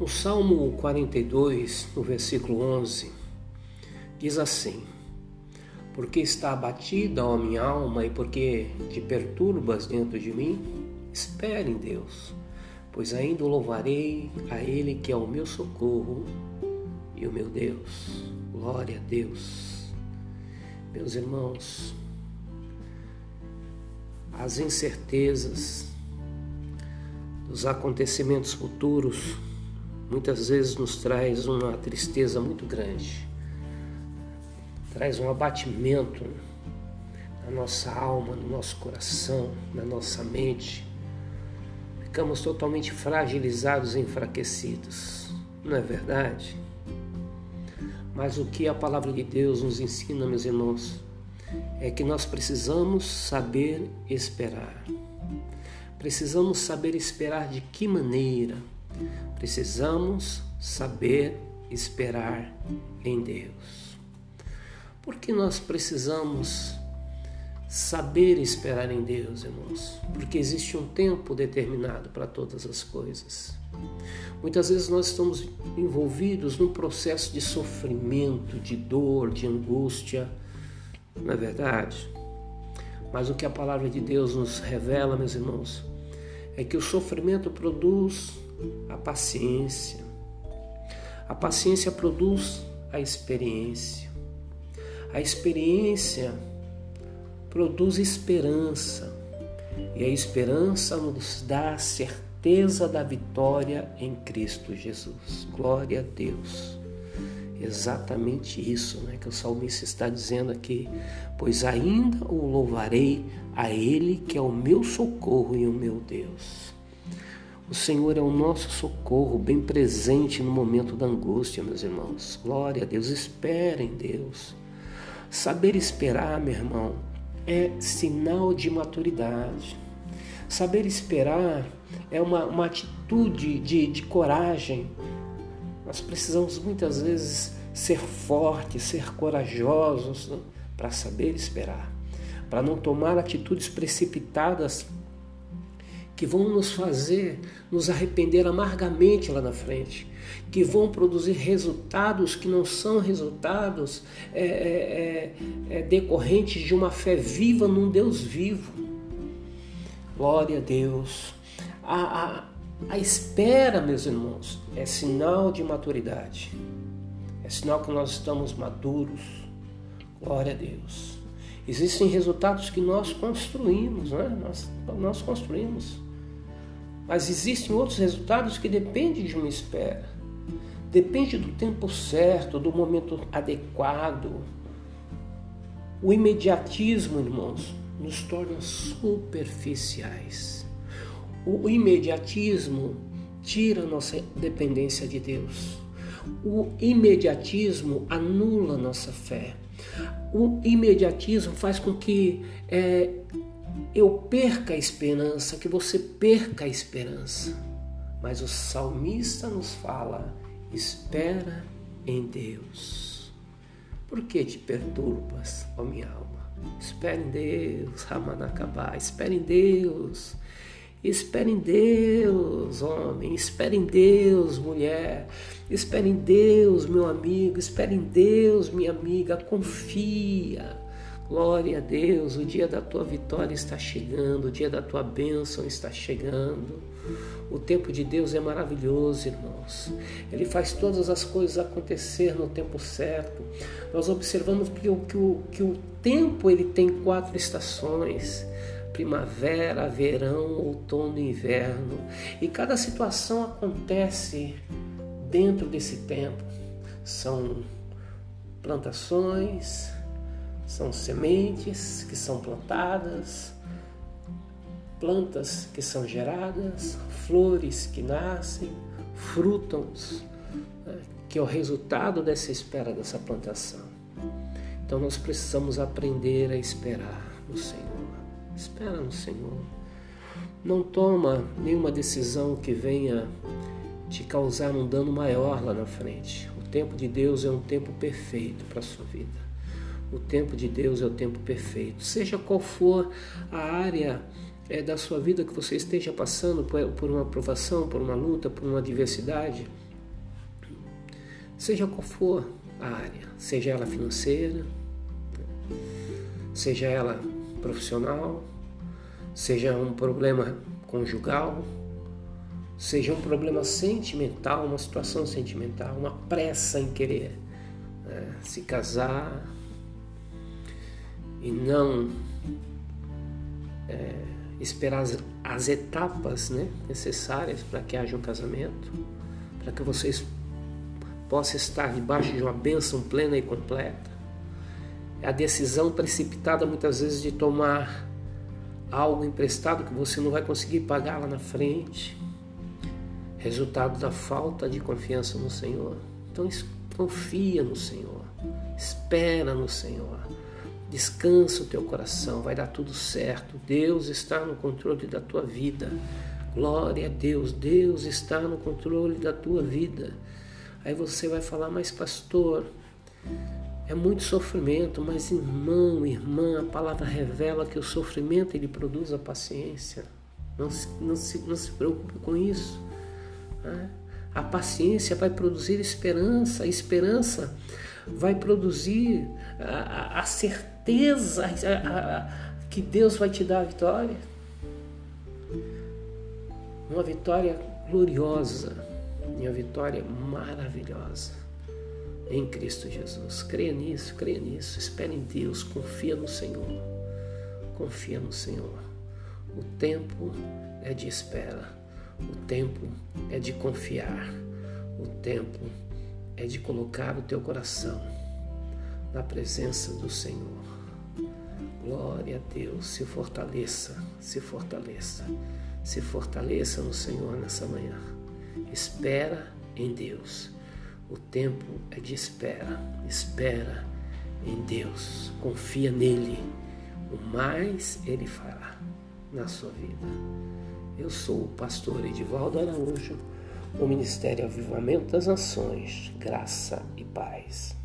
No Salmo 42, no versículo 11, diz assim: Porque está abatida, ó minha alma, e porque te perturbas dentro de mim, espere em Deus, pois ainda louvarei a Ele que é o meu socorro e o meu Deus. Glória a Deus. Meus irmãos, as incertezas dos acontecimentos futuros muitas vezes nos traz uma tristeza muito grande, traz um abatimento na nossa alma, no nosso coração, na nossa mente. Ficamos totalmente fragilizados e enfraquecidos, não é verdade? Mas o que a palavra de Deus nos ensina, meus irmãos, é que nós precisamos saber esperar. Precisamos saber esperar de que maneira? Precisamos saber esperar em Deus. Porque nós precisamos saber esperar em Deus, irmãos? Porque existe um tempo determinado para todas as coisas. Muitas vezes nós estamos envolvidos num processo de sofrimento, de dor, de angústia, não é verdade? Mas o que a palavra de Deus nos revela, meus irmãos, é que o sofrimento produz a paciência. A paciência produz a experiência. A experiência produz esperança. E a esperança nos dá a certeza da vitória em Cristo Jesus. Glória a Deus. Exatamente isso né, que o salmista está dizendo aqui. Pois ainda o louvarei a Ele que é o meu socorro e o meu Deus. O Senhor é o nosso socorro, bem presente no momento da angústia, meus irmãos. Glória a Deus, espera em Deus. Saber esperar, meu irmão, é sinal de maturidade. Saber esperar é uma, uma atitude de, de coragem. Nós precisamos muitas vezes ser fortes, ser corajosos né, para saber esperar, para não tomar atitudes precipitadas que vão nos fazer nos arrepender amargamente lá na frente, que vão produzir resultados que não são resultados é, é, é, é, decorrentes de uma fé viva num Deus vivo. Glória a Deus. A, a, a espera, meus irmãos, é sinal de maturidade, é sinal que nós estamos maduros. Glória a Deus. Existem resultados que nós construímos, né? nós, nós construímos. Mas existem outros resultados que dependem de uma espera. Depende do tempo certo, do momento adequado. O imediatismo, irmãos, nos torna superficiais. O imediatismo tira nossa dependência de Deus. O imediatismo anula nossa fé. O imediatismo faz com que é, eu perca a esperança, que você perca a esperança. Mas o salmista nos fala: espera em Deus. Por que te perturbas, ó minha alma? Espere em Deus, Ramanacabá, espere em Deus. Espere em Deus, homem, espere em Deus, mulher, espere em Deus, meu amigo, espere em Deus, minha amiga, confia. Glória a Deus, o dia da tua vitória está chegando, o dia da tua bênção está chegando. O tempo de Deus é maravilhoso, irmãos. Ele faz todas as coisas acontecer no tempo certo. Nós observamos que o, que o, que o tempo ele tem quatro estações: primavera, verão, outono e inverno. E cada situação acontece dentro desse tempo. São plantações, são sementes que são plantadas, plantas que são geradas, flores que nascem, frutos, né, que é o resultado dessa espera, dessa plantação. Então nós precisamos aprender a esperar no Senhor. Espera no Senhor. Não toma nenhuma decisão que venha te causar um dano maior lá na frente. O tempo de Deus é um tempo perfeito para a sua vida. O tempo de Deus é o tempo perfeito. Seja qual for a área é, da sua vida que você esteja passando por, uma provação, por uma luta, por uma adversidade, seja qual for a área, seja ela financeira, seja ela profissional, seja um problema conjugal, seja um problema sentimental, uma situação sentimental, uma pressa em querer né, se casar e não é, esperar as, as etapas né, necessárias para que haja um casamento, para que vocês possam estar debaixo de uma bênção plena e completa. É a decisão precipitada muitas vezes de tomar algo emprestado que você não vai conseguir pagar lá na frente. Resultado da falta de confiança no Senhor. Então confia no Senhor, espera no Senhor. Descansa o teu coração, vai dar tudo certo. Deus está no controle da tua vida. Glória a Deus, Deus está no controle da tua vida. Aí você vai falar, mas pastor, é muito sofrimento, mas irmão, irmã, a palavra revela que o sofrimento ele produz a paciência. Não se, não se, não se preocupe com isso. Né? A paciência vai produzir esperança, a esperança vai produzir a, a certeza a, a, que Deus vai te dar a vitória. Uma vitória gloriosa e uma vitória maravilhosa em Cristo Jesus. Creia nisso, creia nisso, espere em Deus, confia no Senhor. Confia no Senhor. O tempo é de espera, o tempo é de confiar, o tempo é de colocar o teu coração na presença do Senhor. Glória a Deus, se fortaleça, se fortaleça, se fortaleça no Senhor nessa manhã. Espera em Deus. O tempo é de espera. Espera em Deus. Confia nele. O mais ele fará na sua vida. Eu sou o pastor Edivaldo Araújo, o Ministério Avivamento das Nações, Graça e Paz.